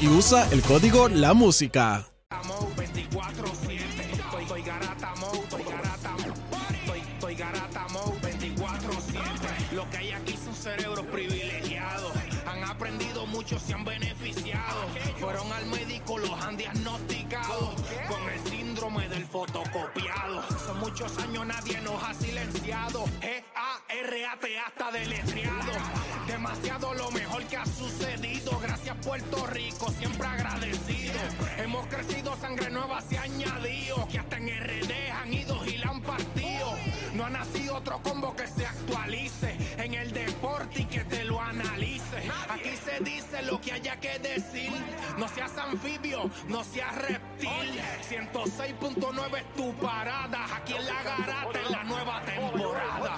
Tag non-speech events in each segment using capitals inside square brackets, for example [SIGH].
Y usa el código La Música. Lo que hay aquí son cerebros privilegiados. Han aprendido mucho, se han beneficiado. Fueron al médico, los han diagnosticado con el síndrome del fotocopiado. Son muchos años, nadie nos ha silenciado. G-A-R-A-T hasta deletreado. Demasiado lo mejor que ha sucedido. Gracias, Puerto Rico, siempre agradecido. Hemos crecido, sangre nueva se ha añadido. Que hasta en RD han ido y la han partido. No ha nacido otro combo que se actualice en el deporte y que te lo analice. Aquí se dice lo que haya que decir. No seas anfibio, no seas reptil. 106.9 es tu parada. Aquí en la garata en la nueva temporada.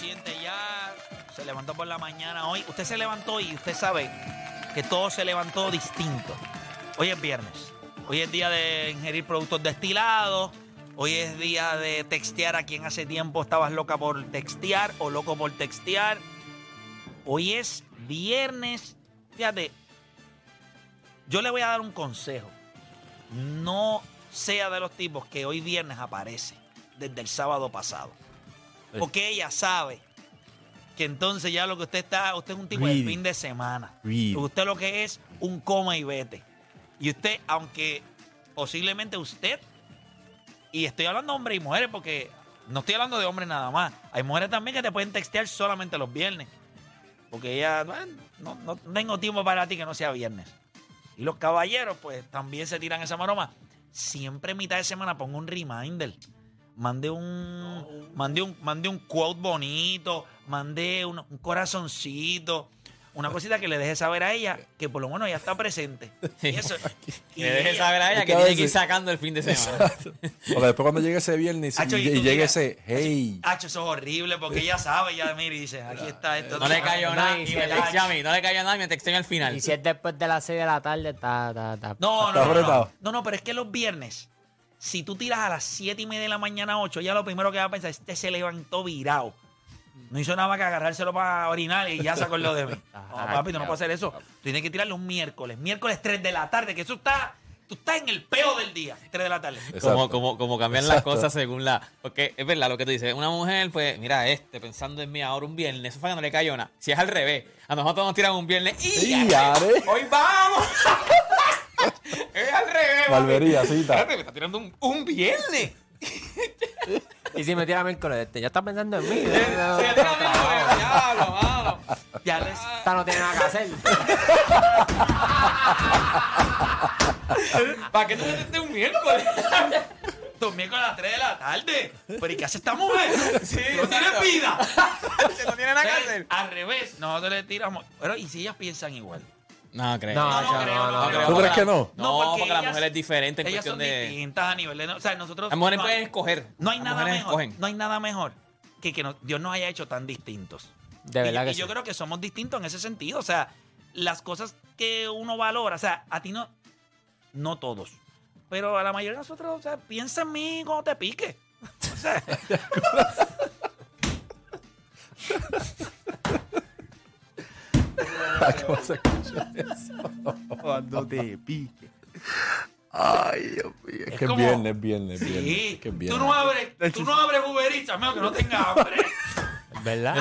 Ya. Se levantó por la mañana hoy. Usted se levantó y usted sabe que todo se levantó distinto. Hoy es viernes. Hoy es día de ingerir productos destilados. Hoy es día de textear a quien hace tiempo estabas loca por textear o loco por textear. Hoy es viernes. Fíjate, yo le voy a dar un consejo. No sea de los tipos que hoy viernes aparece desde el sábado pasado. Porque ella sabe que entonces ya lo que usted está, usted es un tipo de fin de semana. Usted lo que es un coma y vete. Y usted, aunque posiblemente usted, y estoy hablando de hombres y mujeres porque no estoy hablando de hombres nada más. Hay mujeres también que te pueden textear solamente los viernes. Porque ella, bueno, no, no tengo tiempo para ti que no sea viernes. Y los caballeros, pues también se tiran esa maroma. Siempre en mitad de semana pongo un reminder. Mandé un, mandé un, mandé un quote bonito, mandé un, un corazoncito, una cosita que le deje saber a ella que por lo menos ella está presente. [LAUGHS] Y eso, y Que deje ella- saber a ella que tiene que ir sacando el fin de semana. [LAUGHS] Porque después cuando llegue ese viernes y, Hacho, y y tú llegue ese, hey, Hacho, eso es horrible porque ella sabe, ya mira y dice, aquí está esto. No le cayó nada y me el- texté a mí. No le cayó nada y me texté al final. Y si es después de las 6 de la tarde, está. está, está- No, no, Está no, no, apretado. no, no, pero es que los viernes, si tú tiras a las 7 y media de la mañana, 8, ya lo primero que va a pensar es este se levantó virado. No hizo nada más que agarrárselo para orinar y ya sacó lo de mí. [LAUGHS] No, papi, tú no puedes hacer eso. Tú tienes que tirarlo un miércoles. Miércoles 3 de la tarde, que eso está. Tú estás en el peo del día, 3 de la tarde. Como, como, como cambian las cosas según la. Porque es verdad lo que tú dices. Una mujer, pues, mira, este, pensando en mí ahora un viernes, eso fue que no le cayó nada. Si es al revés, a nosotros nos tiran un viernes y. y are, ¡Hoy vamos! [LAUGHS] es al revés. Barbería, cita. Espérate, me está tirando un, un viernes. Y si me tira miércoles, este, ya está pensando en mí. Se tira miércoles, diablo, mano. Ya les. Esta no tiene nada que hacer. ¿Para qué tú me tiraste un miércoles? Los miércoles a las 3 de la tarde. ¿Pero y qué hace esta mujer? Sí, no tiene vida. [LAUGHS] Que no tiene nada que hacer. Al revés, nosotros le tiramos. Pero, ¿y si ellas piensan igual? No, creo. No, No, no yo creo, no, no no, creo. no. ¿Tú crees que la- no? No, porque porque la ellas- mujer es diferente en Ellas cuestión son de. distintas a nivel de... O sea, nosotros... Las mujeres no, pueden escoger. No hay Las nada mejor. escogen. No hay nada mejor que, que Dios nos haya hecho tan distintos. De Y- verdad y, que yo sí. creo que somos distintos en ese sentido. O sea, las cosas que uno valora, o sea, a ti no, no todos, pero a la mayoría de nosotros, o sea, piensa en mí cuando te pique. O sea, [LAUGHS] [LAUGHS] ¿Cómo se escucha eso? Cuando te pique. Ay, Dios mío. Es, que es como- viernes, es viernes, es viernes. sí, Es que es tú viernes. no abres, tú no abres Uber Eats, a menos que no tengas hambre. ¿Verdad?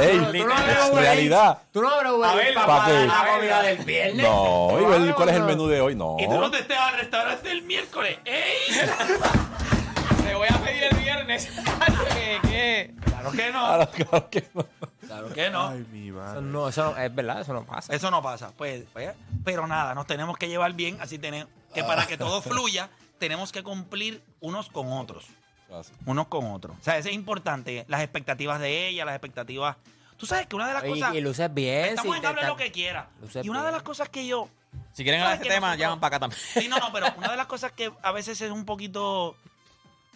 Ey, Tú no abres es Uber realidad. Tú no abres Uber A ver, Eats para ¿pa' pagar qué? la comida del viernes. No, y ver cuál es el menú de hoy. No. Y tú no te estés al restaurante el miércoles. ¡Ey! [LAUGHS] Te voy a pedir el viernes. [LAUGHS] ¿Qué? ¿Qué? Claro que no. Claro, claro que no. Claro que no. Ay, mi Eso madre. no, eso no- es verdad, eso no pasa. Eso no pasa. Pues, pues, pero nada, nos tenemos que llevar bien, así tenemos que para que todo [LAUGHS] fluya, tenemos que cumplir unos con otros. Así. Unos con otros. O sea, eso es importante. Las expectativas de ella, las expectativas. Tú sabes que una de las Y, cosas. y luces bien. estamos si en te hablar está- lo que quiera. Luces Y una de bien. las cosas que yo. Si quieren hablar de ¿Sabes este que tema, nosotros- llaman para acá también. Sí, no, no, pero una de las cosas que a veces es un poquito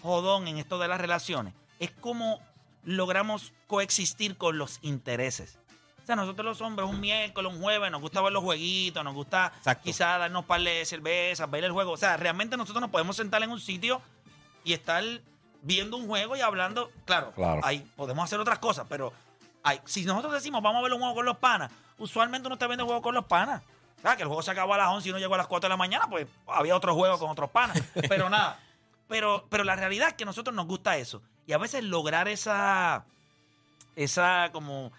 jodón en esto de las relaciones es cómo logramos coexistir con los intereses. O sea, nosotros los hombres un miércoles, un jueves, nos gusta ver los jueguitos, nos gusta Exacto. quizás darnos par de cervezas, ver el juego. O sea, realmente nosotros nos podemos sentar en un sitio y estar viendo un juego y hablando. Claro, Claro. ahí podemos hacer otras cosas, pero hay- si nosotros decimos vamos a ver un juego con los panas, usualmente uno está viendo el juego con los panas. Ah, que el juego se acabó a las 11 y uno llegó a las 4 de la mañana, pues había otro juego con otros panas. [LAUGHS] Pero nada. Pero, pero la realidad es que a nosotros nos gusta eso. Y a veces lograr esa. Esa como.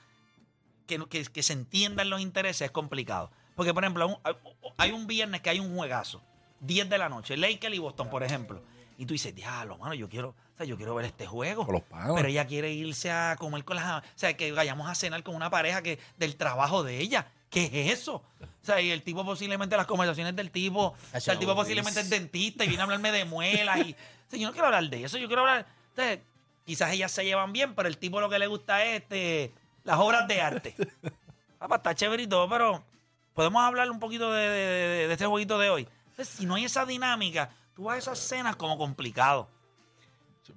Que, que, que se entiendan los intereses es complicado. Porque, por ejemplo, un- hay un viernes que hay un juegazo. 10 de la noche. Lakers y Boston, por ejemplo. Y tú dices, diablo, mano, yo quiero, o sea, yo quiero ver este juego. Con los panas. Pero ella quiere irse a comer con las... O sea, que vayamos a cenar con una pareja que del trabajo de ella. ¿Qué es eso? O sea, y el tipo posiblemente, las conversaciones del tipo... O sea, el tipo posiblemente es dentista y viene a hablarme de muelas y... [LAUGHS] O sea, yo no quiero hablar de eso, yo quiero hablar... O sea, quizás ellas se llevan bien, pero el tipo lo que le gusta es este, las obras de arte. [LAUGHS] Ah, pues, está chévere y todo, pero podemos hablar un poquito de, de, de- de este jueguito de hoy. Entonces, si no hay esa dinámica, tú vas a esas cenas como complicado.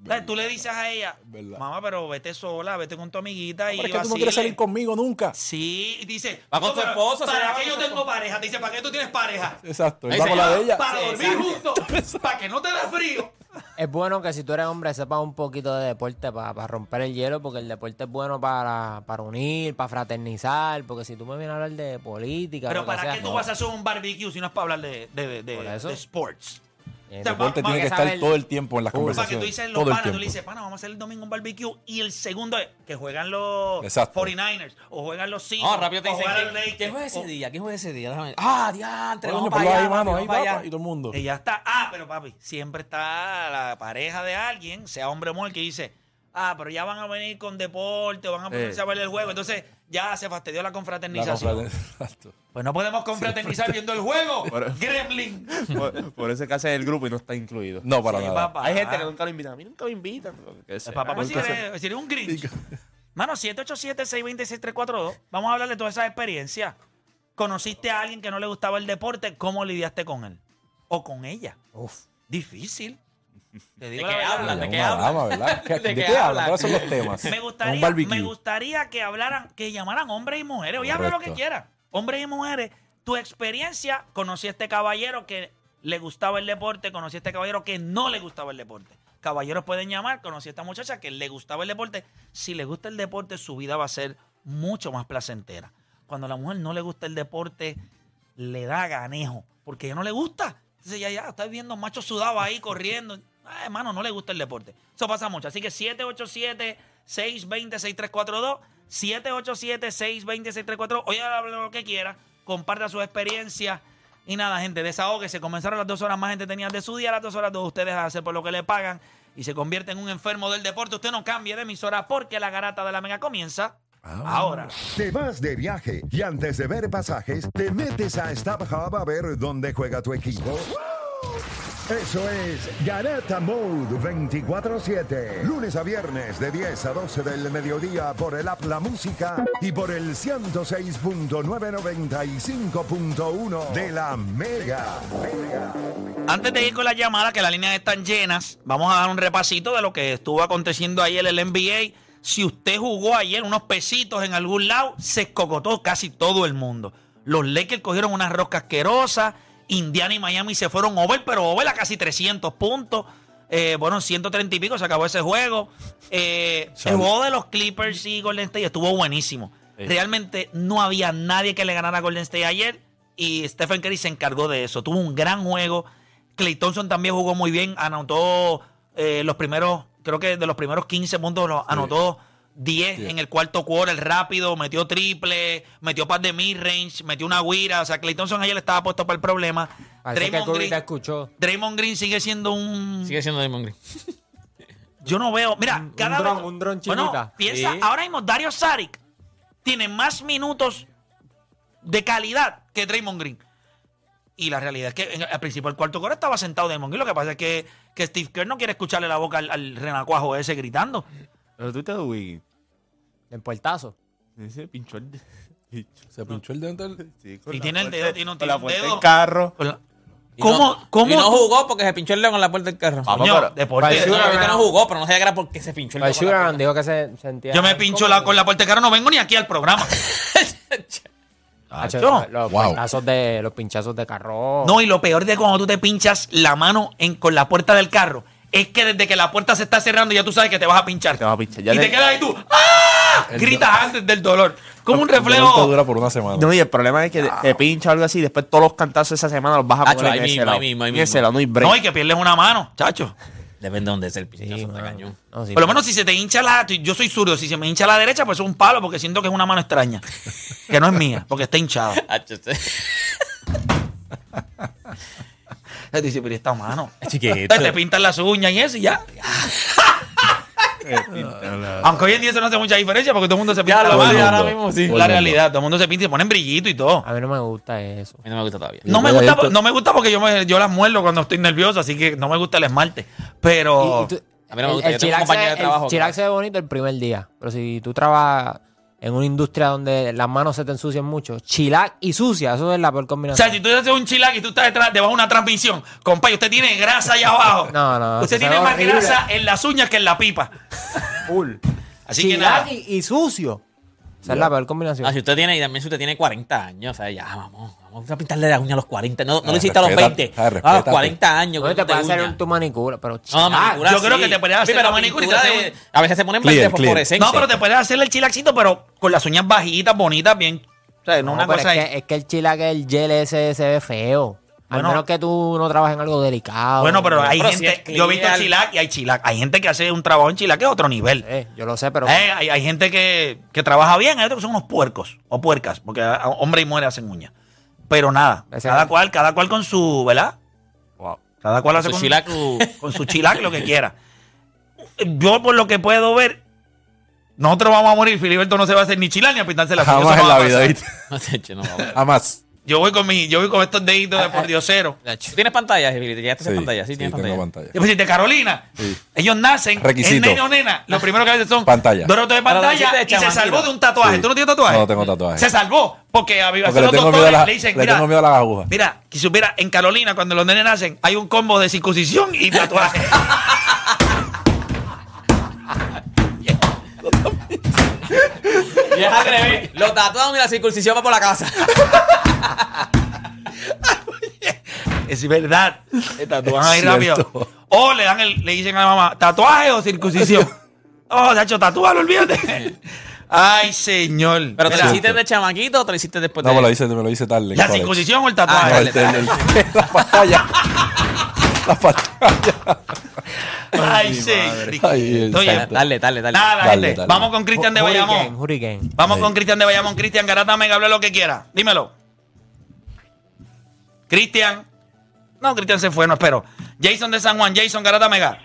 O sea, tú le dices a ella, verdad. mamá, pero vete sola, vete con tu amiguita y es que tú no vacile". quieres salir conmigo nunca. Sí, y dice, Va con "No, tu se ¿Para qué yo tengo pareja? Te dice, ¿para qué tú tienes pareja? Exacto. Va con la de ella. Para Sí, dormir exacto. juntos, para que no te dé frío. Es bueno que si tú eres hombre sepas un poquito de deporte para romper el hielo, porque el deporte es bueno para, para unir, para fraternizar, porque si tú me vienes a hablar de política... Pero ¿para sea, qué tú no. vas a hacer un barbecue si no es para hablar de, de, de, de sports? Eh, El deporte tiene que estar todo el tiempo en las Full. Para que conversaciones. tú dices los todo el panas, tú tiempo. le dices, pana, vamos a hacer el domingo un barbecue. Y el segundo es que juegan los Exacto. 49ers o juegan los Seahawks. No, rápido te dicen, juegan los ¿quién, Lakers, quién juega ese o- día? ¿Quién juega ese día? Ah, diantre, vamos para allá, ahí, mano, ahí va, y todo el mundo. Y ya está. Ah, pero papi, siempre está la pareja de alguien, sea hombre o mujer, que dice, ah, pero ya van a venir con deporte o van a ponerse Eh. a ver el juego. Entonces ya se fastidió la La confraternización. [LAUGHS] Pues no podemos confraternizar viendo el juego. [LAUGHS] Pero- Gremlin. Por, por eso es que hace el grupo y no está incluido. No, para Sí, nada. papá. Hay gente que nunca lo invita. A mí nunca me invitan. Sea, papá, pues, si eres, si eres un Grinch. Mano, 787-626-342. Vamos a hablar de toda esa experiencia. ¿Conociste a alguien que no le gustaba el deporte? ¿Cómo lidiaste con él? ¿O con ella? Uf. Difícil. Te digo ¿De qué hablan? ¿De qué hablan? dama, ¿verdad? [LAUGHS] ¿Qué- ¿De ¿De qué qué hablan? hablan? ¿Cuáles son los temas? Me Un gustaría, me gustaría que hablaran, que llamaran hombres y mujeres. Oye, habla lo que quieras. Hombres y mujeres. Tu experiencia, conocí a este caballero que le gustaba el deporte, conocí a este caballero que no le gustaba el deporte. Caballeros pueden llamar, conocí a esta muchacha que le gustaba el deporte. Si le gusta el deporte, su vida va a ser mucho más placentera. Cuando a la mujer no le gusta el deporte, le da ganejo, porque ella no le gusta. Entonces ya, ya, está viendo machos sudados ahí corriendo. Ah, hermano, no le gusta el deporte. Eso pasa mucho. Así que 787-620-6342. 787-620-6342. Oye, habla lo que quiera. Comparta su experiencia. Y nada, gente, desahogue. Comenzaron las dos horas más gente tenían de su día. Las dos horas de ustedes a hacer por lo que le pagan. Y se convierte en un enfermo del deporte. Usted no cambie de emisora porque la garata de la mega comienza Ah. ahora. Te vas de viaje y antes de ver pasajes, te metes a StubHub a ver dónde juega tu equipo. Eso es Garata Mode 24-7. Lunes a viernes de 10 a 12 del mediodía por el App La Música y por el 106.995.1 de la Mega. Antes de ir con las llamadas, que las líneas están llenas, vamos a dar un repasito de lo que estuvo aconteciendo ayer en el NBA. si usted jugó ayer unos pesitos en algún lado, se escocotó casi todo el mundo. Los Lakers cogieron unas roscas asquerosas. Indiana y Miami se fueron over, pero over a casi 300 puntos. Eh, bueno, 130 y pico se acabó ese juego. Eh, el juego de los Clippers y Golden State estuvo buenísimo. Realmente no había nadie que le ganara a Golden State ayer y Stephen Curry se encargó de eso. Tuvo un gran juego. Clay Thompson también jugó muy bien. Anotó eh, los primeros, creo que de los primeros 15 puntos los anotó 10 en el cuarto quarter rápido, metió triple, metió par de mid-range, metió una guira. O sea, Clay Thompson ayer estaba puesto para el problema. Parece que Draymond Curry Green, te escuchó. Draymond Green sigue siendo un... Sigue siendo Damon Green. [LAUGHS] Yo no veo. Mira, Un- cada un dron- vez- un dron Bueno, chiquita. piensa, Sí. ahora mismo Dario Saric tiene más minutos de calidad que Draymond Green. Y la realidad es que en- al principio del cuarto core estaba sentado Draymond Green. Lo que pasa es que, que Steve Kerr no quiere escucharle la boca al, al renacuajo ese gritando. Pero tú te Wiggins. En puertazo. Ese pinchó el. Se pinchó el [LAUGHS] dedo del... Sí, con Y la tiene el puerta- dedo, tiene un- con tiene la un puerta dedo. del carro. Con la- Y ¿Cómo? no- ¿Cómo? Y no jugó porque se pinchó el león en la puerta del carro. Vamos, Coño, pero- deporte. Parece No, una- ahorita no jugó, pero no sabía que era porque se pinchó el dedo. con la Sugarman dijo que se sentía. Yo me pincho la, con la puerta de carro, no vengo ni aquí al programa. [LAUGHS] Hacho, Yo. Los, Wow. puertazos de, los pinchazos de carro. No, y lo peor de cuando tú te pinchas la mano en, con la puerta del carro es que desde que la puerta se está cerrando ya tú sabes que te vas a pinchar. Te vas a pinchar. Ya y te te- quedas ahí tú. ¡Ah! Gritas antes del dolor. Como un El reflejo. dura por una semana. No, y el problema es que te pincha algo así, después todos los cantazos esa semana los vas a poner en ese mismo, lado. En ese lado, no hay break. No, y que pierdes una mano, chacho. Depende de dónde es el Sí, pinchazo de cañón. No, sí, Por lo menos si se te hincha la. Yo soy zurdo. Si se me hincha la derecha, pues es un palo porque siento que es una mano extraña. Que no es mía, porque está hinchada. [LAUGHS] Te dice, pero ¿y esta mano. [LAUGHS] Chiquito. Te pintan las uñas y eso y ya. Aunque hoy en día eso no hace mucha diferencia porque todo el mundo se pinta Ya la el mano. ahora mismo, sí. La el mundo. realidad, todo el mundo se pinta y se ponen brillito y todo. A mí no me gusta eso. A mí no me gusta todavía. No me, gusta, esto- no me gusta porque yo, me, yo las muerdo cuando estoy nervioso, así que no me gusta el esmarte. Pero. Y- y tú- A mí no me el- gusta, El, yo tengo un chilac compañero se, de trabajo el que- chilac se ve bonito el primer día. Pero si tú trabajas en una industria donde las manos se te ensucian mucho, chilac y sucia, eso es la peor o combinación. sea, si tú haces un chilac y tú estás detrás, debajo de una transmisión, compa, y usted tiene grasa allá abajo. [LAUGHS] No, no, Usted eso tiene más horrible. grasa en las uñas que en la pipa. Full. [LAUGHS] Así que Chilac nada. y, y sucio. Esa es la peor combinación. Ah, si usted tiene, y también si usted tiene 40 años, o sea, ya, vamos, vamos a pintarle la uña a los 40. No, no Ah, lo hiciste a los respeta- 20, ah, a los respétate. 40 años. no te puedes hacer uña. un- tu manicura, pero No, manicura yo creo que te puedes hacer Sí, pero la manicura A veces se ponen Clear, verde clear. fosforescencia. No, pero te puedes hacer el chilacito, pero con las uñas bajitas, bonitas, bien. O sea, no, No, una pero cosa es, ahí. que, es que el chilac, el gel ese se ve feo. Al Bueno. menos que tú no trabajes en algo delicado. Bueno, pero hay Pero gente. yo he visto chilac y hay chilac. Hay gente que hace un trabajo en chilac que es otro nivel. Eh, yo lo sé, pero... Eh, hay, hay gente que, que trabaja bien, hay otros que son unos puercos o puercas, porque hombre y mujer hacen uñas. Pero nada, Ese- cada cual, cada cual con su, ¿verdad? Cada cual hace Su con chilac. su, con su chilac lo que quiera. [LAUGHS] Yo, por lo que puedo ver, nosotros vamos a morir. Filiberto no se va a hacer ni chilac ni a pintarse la. Jamás Eso en la vida. ¿viste? [LAUGHS] No, no, no. Jamás. Yo voy con mi, yo voy con estos deditos de por diosero. ¿Tú tienes pantalla, Gilberto? ¿Ya estás en Sí, pantalla? Sí, sí, tienes tengo pantalla. pantalla. Y pues, de Carolina, Sí. ellos nacen, Requisito. es nene o nena, lo primero que hacen son Pantalla. dos rotos de pantalla de y se chamaquito. salvó de un tatuaje. Sí. ¿Tú no tienes tatuaje? No tengo tatuaje. Se salvó porque a Porque le los tengo, miedo a doctores la- le dicen, le mira, tengo miedo a las agujas. mira, que supiera, en Carolina cuando los nenes nacen hay un combo de circuncisión y tatuaje. [LAUGHS] [LAUGHS] Y es al revés. Lo tatuaron y la circuncisión va por la casa. [LAUGHS] es verdad. Tatúan ahí rápido. O le dan el, le dicen a la mamá, tatuaje o circuncisión. [LAUGHS] oh, de hecho, tatúalo, olvídate. Ay, señor. ¿Pero te lo hiciste de chamaquito o te lo hiciste después No, de.? me lo hice, me lo hice tarde. ¿La circuncisión o el Ah, No, tatuaje? dale, el- el- el- [LAUGHS] la pantalla. la pantalla. Ay, sí. Ay, Oye. Dale, dale, dale. Nada, Dale, gente. dale. Vamos con Cristian de Bayamón. Hurricane. Vamos con Cristian de Bayamón. Cristian Garata Mega, hable lo que quiera. Dímelo. Cristian. No, Cristian se fue, no espero. Jason de San Juan, Jason Garata Mega.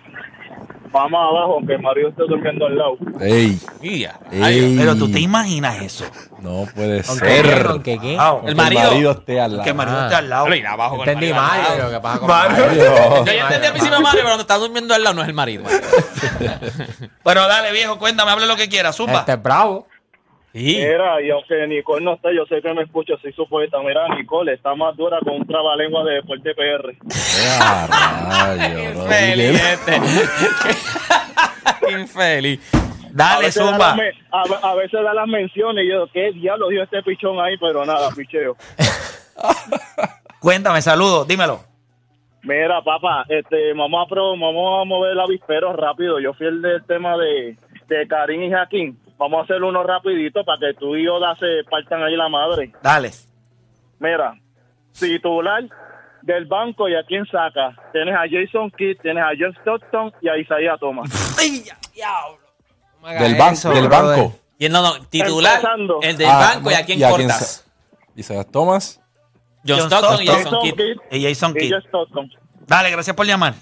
Vamos abajo, aunque el marido esté durmiendo al lado. Ey, ey. Pero tú te imaginas eso. No puede Aunque ser. aunque qué. Ah, El marido. El marido esté al lado. Que Mario Ah. esté al lado. Pero ir abajo con el marido al ¿qué pasa con Mario. Mario? [LAUGHS] Yo ya entendí a mí sí me Mario, pero cuando está durmiendo al lado no es el marido. [LAUGHS] Pero dale, viejo, cuéntame, hable lo que quiera. Zumba. Este es bravo. Sí. Mira, y aunque Nicole no esté, yo sé que me escucha, soy su poeta. Mira, Nicole está más dura con un trabalengua de Deporte PR. Ah, rayo, bro. Infeliz este. Qué [LAUGHS] infeliz. A Dale, da las A, a veces da las menciones y yo, ¿qué diablo dio este pichón ahí? Pero nada, picheo. [LAUGHS] Cuéntame, saludos, dímelo. Mira, papá, este, vamos a, pro- vamos a mover el avispero rápido. Yo fui el del tema de, de Karim y Jaquín. Vamos a hacer uno rapidito para que tú y Oda se partan ahí la madre. Dale. Mira, titular del banco y a quién saca. Tienes a Jason Kidd, tienes a John Stockton y a Isaiah Thomas. [LAUGHS] Del, ban- Eso, del brother. banco. Y no, no, titular, Empezando. el del Ah, banco y a quién cortas. Isaiah Thomas. John John Stockton y Stockton. Jason Kidd. Y Jason Kidd. Dale, gracias por llamar.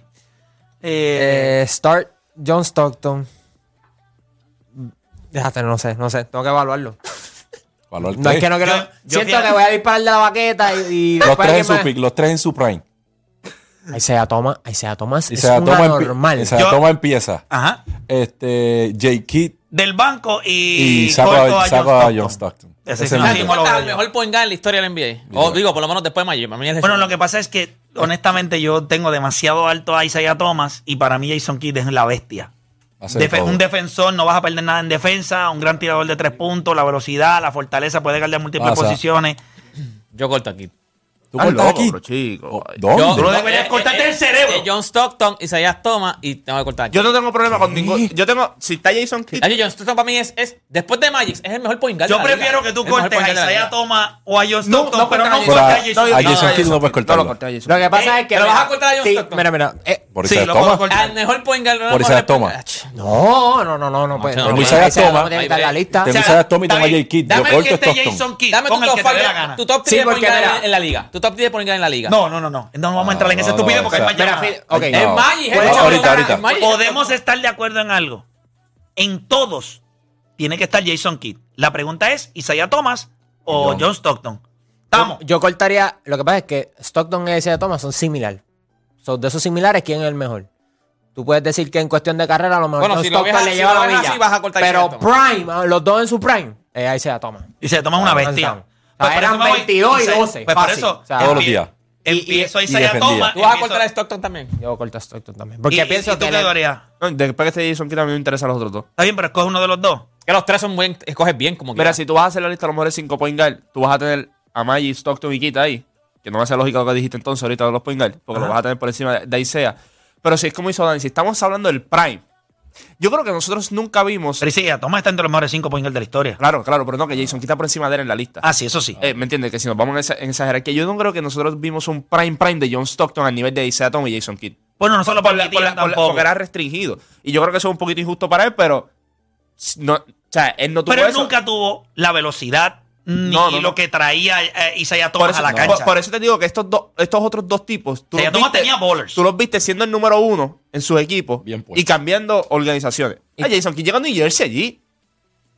Eh, Eh, start John Stockton. Déjate, no sé, no sé. Tengo que evaluarlo. Valor No es que no quiero. Yo- yo siento que voy a disparar de la baqueta y. y Los después tres en su pick, los tres en su prime. Isaiah Thomas, Isaiah Thomas Isaiah es una Thomas, empi- normal. Isaiah Yo- Thomas empieza. ajá. Este, J. Kidd Del banco y, y corto a saca John a Stockton. John Stockton. Ese sí sí, lo ¿Cuál veo el yo. mejor point guard en la historia del NBA? O digo, por lo menos después de Magic. Para mí Bueno, lo que pasa es que honestamente yo tengo demasiado alto a Isaiah Thomas y para mí Jason Kidd es la bestia. Defe- un defensor, no vas a perder nada en defensa, un gran tirador de tres puntos, la velocidad, la fortaleza, puede guardar múltiples Pasa. posiciones. Yo corto aquí. ¿Tú cortas loco, aquí? bro, chico. Oh. ¿Dónde? Tú lo deberías cortarte el cerebro. eh, John Stockton, Isaiah Thomas y tengo que cortar aquí. Yo no tengo problema con ningún. Yo tengo. Si está Jason Kidd. John Stockton para mí es, es, después de Magic, es el mejor point guard. Yo prefiero que tú cortes a liga. Thomas o a John No, Stockton, no pero cortes no a cortes Pero a a- Jason a Kidd. Jason Kidd no puedes No lo cortarlo. corté a Jason Lo que pasa es que. ¿Pero mira, vas a cortar a John sí, Stockton? Mira, mira. eh, Por Sí, Isaiah lo puedo Thomas. cortar. Al mejor point guard. Por Isaiah Thomas. No, no, no, no, no. Pues, no, no, no, la lista. Thomas y tengo a bien. J. Kidd. Yo Dame el corto que esté. Jason Kidd, Dame con tu el top que te dé la five- gana. tu top Sí, 10 point porque guard mira- en, la liga. Tu top 10 point guard en la liga. No, no, no, no. No vamos a entrar en esa No, no, estupidez o porque hay. Es. Magic. Ahorita, ahorita. Podemos estar de acuerdo en algo. En todos tiene que estar Jason Kidd. La pregunta es, ¿Isaiah Thomas o John. John Stockton? Estamos. Yo, yo cortaría. Lo que pasa es que Stockton y Isaiah Thomas son similares. Son de esos similares, ¿quién es el mejor? Tú puedes decir que en cuestión de carrera a lo mejor Bueno, si lo ves a- le si lleva lo la milla. así, vas a cortar pero. Prime, los dos en su Prime, es Isaiah Thomas. Isaiah Thomas es una Ah, bestia. no, Pues eran eso me voy- 22 y Isaiah- 12, Pues por eso. O sea, Todos los días. Empiezo a Y- y Isaiah defendía. Thomas. Tú vas a cortar a Stockton también. Yo corto a Stockton también. ¿Y, Porque y- pienso y tú que. qué? No, Después que esté Jason Kidd, a mí me interesan los otros dos. Está bien, pero escoge uno de los dos. Que los tres son buen. Escoges bien como Mira, quieras. si tú vas a hacer la lista de los mejores 5 point guard, tú vas a tener a Magic, Stockton y Kidd ahí. Que no va a ser lógico lo que dijiste entonces ahorita de los point guard, porque lo vas a tener por encima de, de Isaiah. Pero si es como hizo Dani, si estamos hablando del Prime, yo creo que nosotros nunca vimos. Pero Isaiah Thomas está entre los mejores cinco point guards de la historia. Claro, claro, pero no, que Jason está por encima de él en la lista. Ah, sí, eso sí. Eh, ¿Me entiendes? Que si nos vamos en esa, en esa jerarquía, yo no creo que nosotros vimos un prime prime de John Stockton al nivel de Isaiah Thomas y Jason Kidd. Bueno, no solo Por por la- por la- por la- porque era restringido. Y yo creo que eso es un poquito injusto para él, pero. No, o sea, él no tuvo Pero él eso. nunca tuvo la velocidad ni No, no, no. lo que traía eh, Isaiah por Thomas eso, a la cancha. por eso te digo que estos, dos estos otros dos tipos. Tú Isaiah los, Thomas viste, tenía bowlers. tú los viste siendo el número uno en sus equipos Bien y cambiando organizaciones. Ah, Jason Kidd llega a New Jersey allí.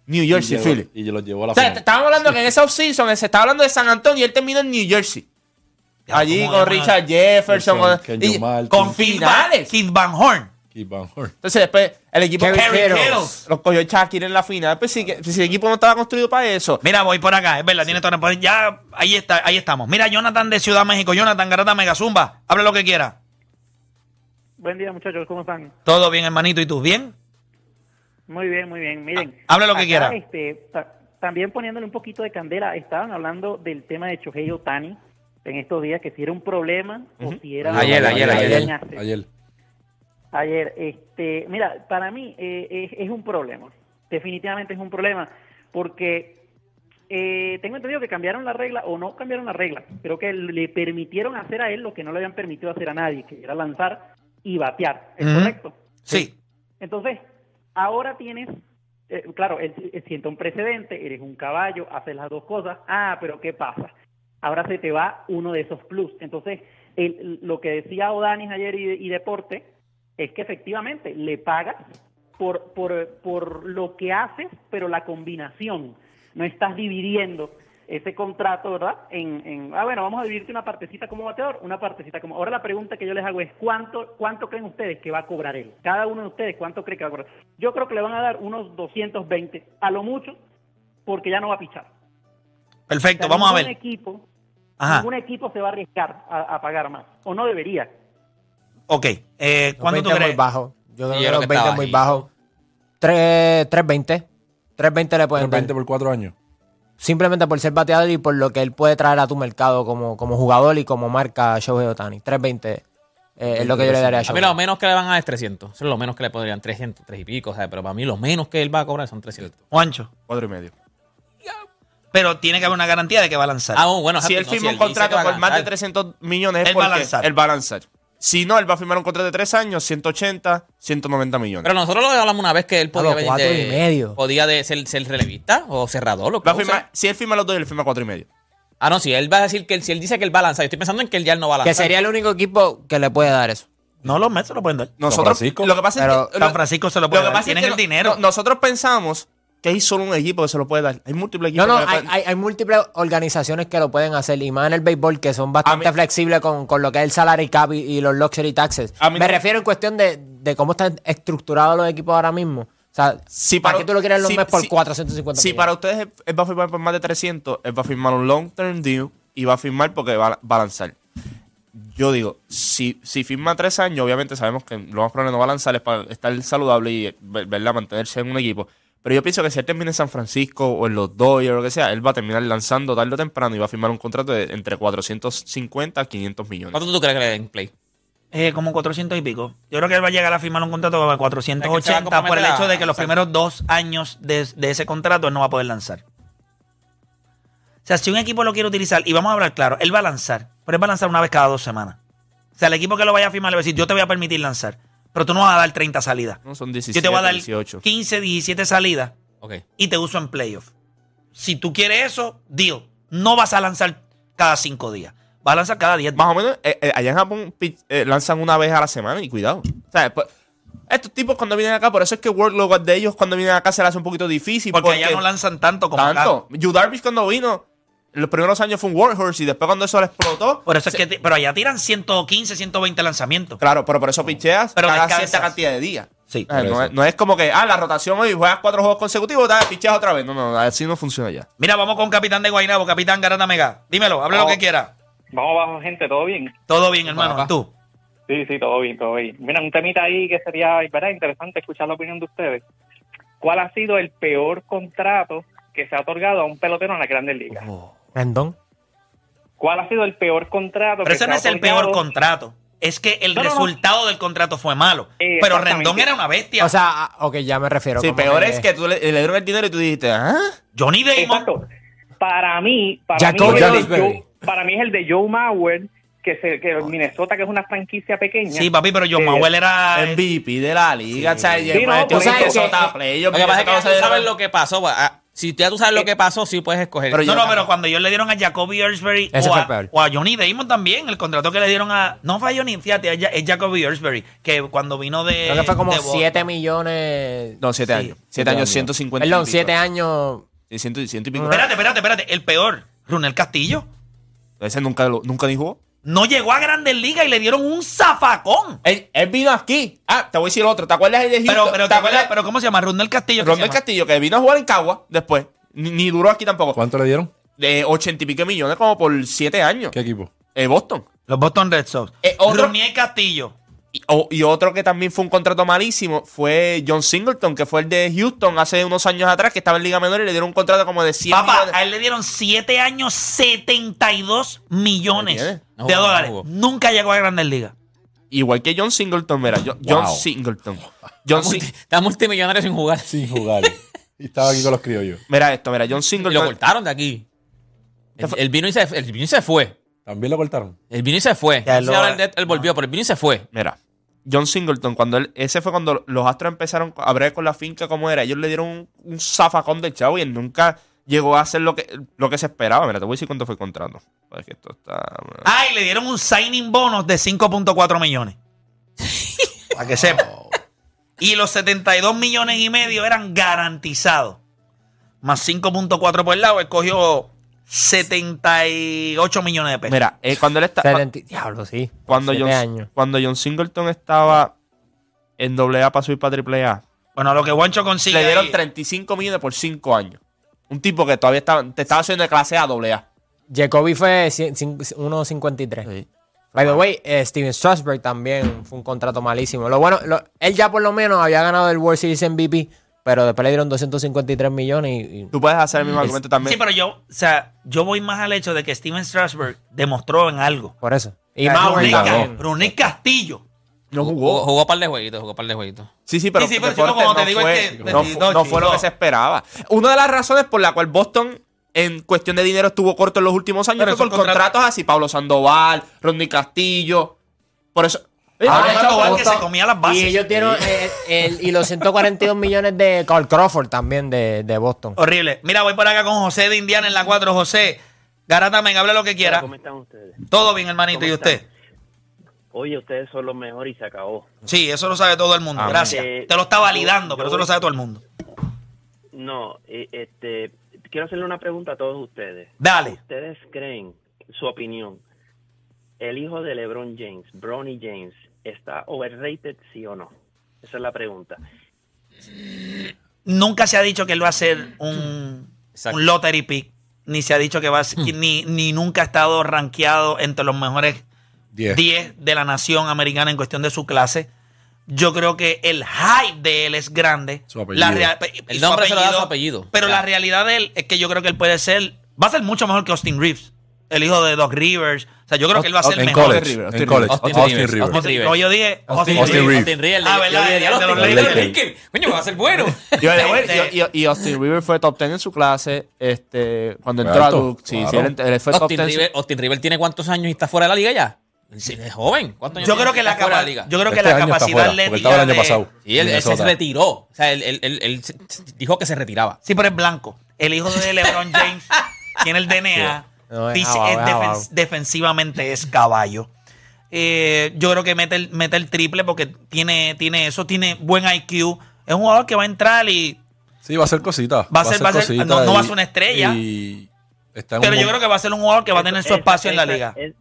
New Jersey, y, Philly. y lo llevó a la O sea, final. te- estábamos hablando que en esa offseason se estaba hablando de San Antonio y él terminó en New Jersey. Ya, Allí ¿cómo con? Richard Jefferson. Con con- y- Kid finales. Kid Van Horn. Keith Van Horn. Entonces después el equipo Kerry Kerry los cogió Shakir en la final. Pues sí, que- si el equipo no estaba construido para eso. Mira, voy por acá, es verdad, tiene toda la- pues Ya, ahí está, ahí estamos. Mira, Jonathan de Ciudad México, Jonathan Garata Megazumba, hable lo que quiera. Buen día, muchachos, ¿cómo están? Todo bien, hermanito, ¿y tú? ¿Bien? Muy bien, muy bien. Miren, Ah, hable lo que acá, quiera. Este, ta- también poniéndole un poquito de candela, estaban hablando del tema de Shohei Otani en estos días, que si era un problema o si era... Ayer, ayer, ayer. hacer. Ayer. Ayer, este, mira, para mí eh, es, es un problema. Definitivamente es un problema, porque eh, tengo entendido que cambiaron la regla o no cambiaron la regla. Creo que le permitieron hacer a él lo que no le habían permitido hacer a nadie, que era lanzar y batear. ¿Es correcto? Sí. Entonces, ahora tienes, eh, claro, él, él sienta un precedente, eres un caballo, haces las dos cosas. Ah, pero ¿qué pasa? Ahora se te va uno de esos plus. Entonces, el- lo que decía Odanis ayer y, y Deporte es que efectivamente le pagas por, por, por lo que haces, pero la combinación. No estás dividiendo ese contrato, ¿verdad? En, en, ah, bueno, vamos a dividirte una partecita como bateador, una partecita como... Ahora la pregunta que yo les hago es, ¿cuánto, ¿cuánto creen ustedes que va a cobrar él? Cada uno de ustedes, ¿cuánto cree que va a cobrar? Yo creo que le van a dar unos 220, a lo mucho, porque ya no va a pichar. Perfecto, O sea, vamos a ver. Equipo, Ajá. Ningún equipo se va a arriesgar a, a pagar más, o no debería. Ok, eh, Los ¿cuánto 20 tú es muy crees? bajo. Yo creo yo que los que 20 está es muy bajo. Tres- 320. 320 le pueden dar. 20 por 4 años. Simplemente por ser bateador y por lo que él puede traer a tu mercado como, como jugador y como marca Shohei Otani. 320 eh, es lo que yo le daría a A mí Shohei. lo menos que le van a dar es 300. Eso es lo menos que le podrían. 300, 3 y pico. o sea, Pero para mí lo menos que él va a cobrar son 300. Juancho. Cuatro y medio. Pero tiene que haber una garantía de que va a lanzar. Ah, bueno, si él no, firma si un contrato por más de lanzar. 300 millones, es Él va a porque lanzar. él va a lanzar. Si no, él va a firmar un contrato de 3 años, 180, 190 millones. Pero nosotros lo hablamos una vez que él podía cuatro de- y medio. Podía de ser, ser relevista o cerrador. Lo que va a use. firmar, si él firma los dos, él firma cuatro y medio. Ah, no, si él va a decir que él- si él dice que él va a lanzar, yo estoy pensando en que él ya no va a lanzar. Que sería el único equipo que le puede dar eso. No, los Mets se lo pueden dar. Nosotros, Francisco. lo que pasa es que, San lo- Francisco se lo lo puede que dar. pasa es Tienen que el no- dinero. no- nosotros pensamos que hay solo un equipo que se lo puede dar. Hay múltiples No, equipos. no, que le hay, hay, hay múltiples organizaciones que lo pueden hacer. Y más en el béisbol, que son bastante mí- flexibles con, con lo que es el salary cap y, y los luxury taxes. Me no- refiero en cuestión de, de cómo están estructurados los equipos ahora mismo. O sea, Si ¿para qué tú lo quieres en los si- mes por si- 450 Si millones? para ustedes él- él va a firmar por más de 300, él va a firmar un long term deal y va a firmar porque va, va a lanzar. Yo digo, si, si firma tres años, obviamente sabemos que lo más probable no va a lanzar es para estar saludable y ver- ¿verdad? mantenerse en un equipo. Pero yo pienso que si él termina en San Francisco o en los Dodgers o lo que sea, él va a terminar lanzando tarde o temprano y va a firmar un contrato de entre 450 a 500 millones. ¿Cuánto tú crees que le den play? Eh, como 400 y pico. Yo creo que él va a llegar a firmar un contrato de Es que se va a 480 por el hecho de que los primeros dos años de, de ese contrato él no va a poder lanzar. O sea, si un equipo lo quiere utilizar, y vamos a hablar claro, él va a lanzar, pero él va a lanzar una vez cada dos semanas. O sea, el equipo que lo vaya a firmar le va a decir, yo te voy a permitir lanzar, pero tú no vas a dar 30 salidas. ¿no? Son 17, Yo te voy a dar 18. 15, 17 salidas Ok. y te uso en playoff. Si tú quieres eso, deal. No vas a lanzar cada cinco días. Vas a lanzar cada 10 días. Más o menos, eh, eh, allá en Japón eh, lanzan una vez a la semana y cuidado. O sea, pues, estos tipos cuando vienen acá, por eso es que workload de ellos cuando vienen acá se les hace un poquito difícil. Porque allá no lanzan tanto como acá. tanto. Yu Darvish cuando vino, los primeros años fue un workhorse y después cuando eso le explotó. Por eso es que, pero allá tiran 115, 120 lanzamientos. Claro, pero por eso picheas Pero cada cierta cantidad de días. Sí. No, es, no es como que, ah, la rotación hoy juegas cuatro juegos consecutivos, tal, picheas otra vez. No, no, así no funciona ya. Mira, vamos con Capitán de Guaynabo, Capitán Garata Mega. Dímelo, hable lo que quiera. Vamos abajo, gente, ¿todo bien? Todo bien, hermano. Papá. ¿Tú? Sí, sí, todo bien, todo bien. Mira, un temita ahí que sería ¿verdad? interesante escuchar la opinión de ustedes. ¿Cuál ha sido el peor contrato que se ha otorgado a un pelotero en la Grandes Ligas? Rendón. ¿Cuál ha sido el peor contrato Pero que ese se no es el peor contrato. Es que el No, no, no. resultado del contrato fue malo. Eh, Pero. Rendón era una bestia. O sea, ah, ok, ya me refiero. Sí, peor es que tú le, le dieron el dinero y tú dijiste, ah. Johnny Damon. Exacto. Para mí, para mí, es el. Joe, para mí es el de Joe Mauer, que, se, que Minnesota, que es una franquicia pequeña. Sí, papi, pero John Eh, Mauel era. MVP de la liga, o sea, Sí, no, eso- Minnesota playoff, Lo que pasa es que tú sabes lo que pasó. pues, ah, Si ya tú sabes lo que pasó, sí puedes escoger. Pero no, yo- no, pero cuando ellos le dieron a Jacoby Ellsbury Ese o fue a, el peor. o a Johnny Damon también, el contrato que le dieron a. No fue a Johnny, fíjate, es Ja- es Jacoby Ellsbury, que cuando vino de. Creo que fue como de Boston. 7 millones. No, siete Sí. años. Siete años, 150. Perdón, y pico. 7 años. Ciento, ciento y pico. Espérate, espérate, espérate. El peor, Runel Castillo. Ese nunca, lo- nunca ni jugó. No llegó a Grandes Ligas y le dieron un zafacón. Él, él vino aquí. Ah, te voy a decir otro. ¿Te acuerdas el de Houston? Pero, pero, ¿te acuerdas? pero ¿cómo se llama? Runel Castillo. ¿qué Ronald se llama? Castillo, que vino a jugar en Cagua después. Ni, ni duró aquí tampoco. ¿Cuánto le dieron? De ochenta y pico millones, como por siete años. ¿Qué equipo? Eh, Boston. Los Boston Red Sox. Eh, otro- Castillo. Y, otro que también fue un contrato malísimo fue John Singleton, que fue el de Houston hace unos años atrás, que estaba en Liga Menor y le dieron un contrato como de 100 Papá, millones. a él le dieron 7 años, 72 millones de no dólares. Nunca llegó a Grandes Ligas. Igual que John Singleton, mira, John, John Wow. Singleton. John Está, multi- Sing- está multimillonario sin jugar. Sin jugar. y estaba aquí con los criollos. mira esto, mira, John Y lo Singleton. cortaron de aquí. El, el vino y se, el vino y se fue. También lo cortaron. El vino y se fue. Ya No sé lo- ahora él, él volvió, pero el vino y se fue. Mira, John Singleton, cuando él, ese fue cuando los Astros empezaron a ver con la finca como era. Ellos le dieron un, un zafacón de chavo y él nunca llegó a hacer lo que, lo que se esperaba. Mira, te voy a decir cuánto fue el contrato. Pues que esto está. Ah, y le dieron un signing bonus de 5.4 millones. [LAUGHS] Para que sepa. Y los 72 millones y medio eran garantizados. Más 5.4 por el lado, él cogió 78 millones de pesos. Mira, eh, cuando él está. 70 Diablo, sí. Cuando John, años. cuando John Singleton estaba en doble A para subir para triple A, Bueno, lo que Juancho consigue. le dieron ahí- 35 millones por 5 años. Un tipo que todavía estaba, te estaba haciendo de clase A doble A. Jacoby fue cien- cin- 1.53. By the way, eh, Steven Strasberg también fue un contrato malísimo. Lo bueno, lo- él ya por lo menos había ganado el World Series MVP pero después le dieron 253 millones y, y- Tú puedes hacer el mismo argumento también. Sí, pero yo, o sea, yo voy más al hecho de que Steven Strasberg demostró en algo. por eso. Y O sea, Mauer también. Ronnie Castillo. no Jugó, jugó. un par de jueguitos, jugó un par de jueguitos. Sí, sí, pero, Sí, sí, pero deporte chico, como te no, digo, es fue, que no, 22, no fue lo chico. que se esperaba. Una de las razones por la cual Boston en cuestión de dinero estuvo corto en los últimos años Pero fue esos por contratos- contratos así, Pablo Sandoval, Rodney Castillo. Por eso. Ah, Ah, que se comía las bases. Y ellos tienen eh, el- y los 142 millones de Carl Crawford también de, de Boston. Horrible. Mira, voy por acá con José de Indiana en la 4. José, Garata, me hable lo que quiera. ¿Cómo están ustedes? Todo bien, hermanito. ¿Cómo ¿Y usted? Oye, ustedes son los mejores y se acabó. Sí, eso lo sabe todo el mundo. Amén. Gracias. Eh, Te lo está validando, yo pero eso lo sabe todo el mundo. No, eh, este, quiero hacerle una pregunta a todos ustedes. Dale. ¿Ustedes creen, su opinión, el hijo de LeBron James, Bronny James, está overrated, sí o no? Esa es la pregunta. Nunca se ha dicho que él va a ser un, lottery pick. Ni se ha dicho que va a ser, ni, ni nunca ha estado rankeado entre los mejores 10. 10 de la nación americana en cuestión de su clase. Yo creo que el hype de él es grande. Su apellido. La El su nombre se lo da su apellido. Pero la realidad de él es que yo creo que él puede ser, va a ser mucho mejor que Austin Reeves, el hijo de Doc Rivers. O sea, yo creo que él va a ser en mejor. college, River, en Austin college, Austin Austin Rivers, Rivers. Austin Rivers. No, yo dije Austin, Austin. Reeves. Austin Rivers. Ah, yo- ¿verdad? yo- yo- El de los yo- Lakers. yo-. Coño, va a ser bueno. Y, Este- y- Austin Rivers fue top 10 en su clase este, cuando entró a Duke. Sí, sí, él, él fue top Austin 10. River, Austin River tiene cuántos años y está fuera de la liga ya. Sí, es joven. ¿Cuántos años Yo creo que la, está fuera de capa- liga? yo creo que Este la capacidad fuera, atlética estaba el año de- pasado. Y él, él se retiró. O sea, él, él- dijo que se retiraba. Sí, pero es blanco. El hijo de LeBron James [LAUGHS] tiene el DNA. No, es es defen- defensivamente es caballo. Eh, yo creo que mete el, mete el triple porque tiene, tiene eso, tiene buen IQ. Es un jugador que va a entrar y. Sí, va a ser cosita. Va a ser- va a ser- cosita no- no va a ser una estrella. y está en Pero un yo creo que va a ser un jugador que va a tener su Esa- espacio en la liga. es-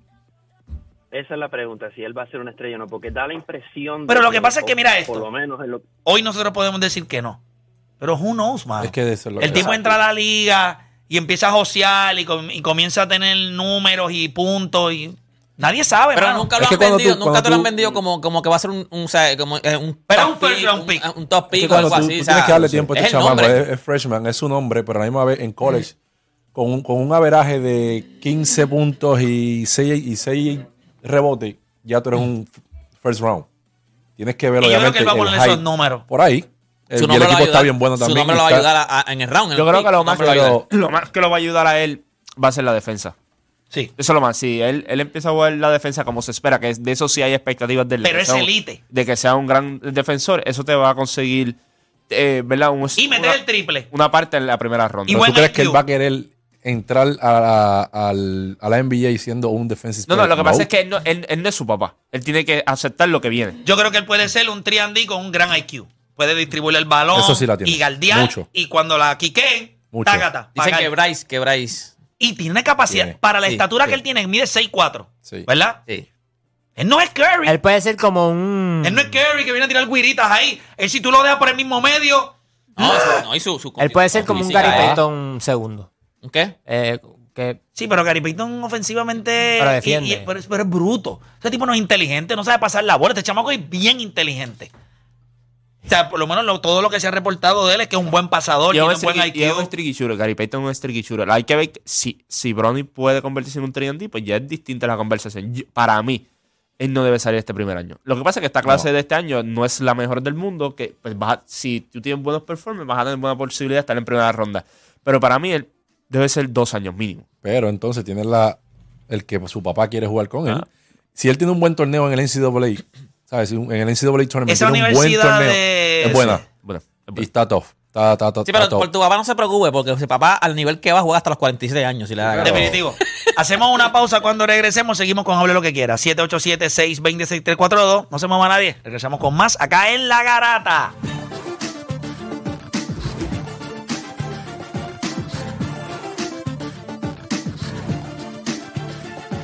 esa es la pregunta, si él va a ser una estrella o no, porque da la impresión. de Pero lo que pasa es que, mira Por esto. lo menos es lo Hoy nosotros podemos decir que no. Pero who knows, man. Es que de eso es lo El que- tipo entra a la liga y empieza a josear y, com- y comienza a tener números y puntos y nadie sabe, Pero mano. nunca lo Es que han vendido, tú- nunca te lo han vendido como, como que va a ser un, un, como, eh, un Pero top un first pick, round un- pick. Un, top Es pick que o algo tú, así. tú tienes que darle tiempo a es este chamaco, nombre. es, es freshman, es un hombre, pero a la misma vez en college, con un, con un averaje de 15 puntos y 6, y 6 rebotes, ya tú eres un first round. Tienes que ver, Y yo creo que él va a el poner esos números. por ahí. El, Su y el equipo está bien bueno también. Su nombre y lo va a está- ayudar a- a- en el round. en Yo el creo pick, que lo más que lo va a ayudar. lo, lo más que lo va a ayudar a él va a ser la defensa. Sí. Eso es lo más. Si él, él empieza a jugar la defensa como se espera, que es- de eso sí hay expectativas de él. Pero es elite. De que sea un gran defensor, eso te va a conseguir, eh, ¿verdad? Un- Y meter una, el triple. una parte en la primera ronda. Buen ¿Tú crees que él va a querer entrar a, a- al- a la NBA siendo un defensive No, no, lo que pasa es que él no, él- él no es su papá. Él tiene que aceptar lo que viene. Yo creo que él puede ser un 3D con un gran IQ. Puede distribuir el balón Eso sí la tiene. y guardiar. Mucho. Y cuando la quiqueen, Mucho. tágata. Dicen pagar. que Bryce, que Bryce. Y tiene capacidad. Tiene. Para la Sí, estatura sí. que él tiene, mide 6'4. Sí. ¿Verdad? Sí. Él no es Curry. Él puede ser como un. Él no es Curry que viene a tirar guiritas ahí. Él si tú lo dejas por el mismo medio. No, su- no, y su, su Él puede ser como un física, Gary ¿eh? Payton segundo. ¿Un qué? Eh, que Sí, pero Gary Payton ofensivamente. Pero y- defiende. y- pero, es- pero es bruto. Ese tipo no es inteligente, no sabe pasar la bola. Este chamaco es bien inteligente. O sea, por lo menos lo- todo lo que se ha reportado de él es que es un buen pasador, Y es tiene un buen streaky- y es un IQ. streaky shooter. Gary Payton es un streaky shooter. Hay que ver si, si Bronny puede convertirse en un 3D, pues ya es distinta la conversación. Yo- para mí, él no debe salir este primer año. Lo que pasa es que esta clase No. de este año no es la mejor del mundo. Que pues vas a- si tú tienes buenos performances, vas a tener buena posibilidad de estar en primera ronda. Pero para mí, él debe ser dos años mínimo. Pero entonces tiene la, el que su papá quiere jugar con él. Ah. Si él tiene un buen torneo en el NCAA, ¿sabes? En el NCAA Tournament Esa tiene un buen universidad torneo. de- Es buena. Bueno, Y está tough. Está, está, está, Sí, pero está por tu papá no se preocupe, porque su papá al nivel que va juega hasta los 46 años. Si le da. Definitivo. Hacemos una pausa cuando regresemos. Seguimos con Hable lo que quiera. 787-620-6342. No se mueva nadie. Regresamos con más acá en La Garata.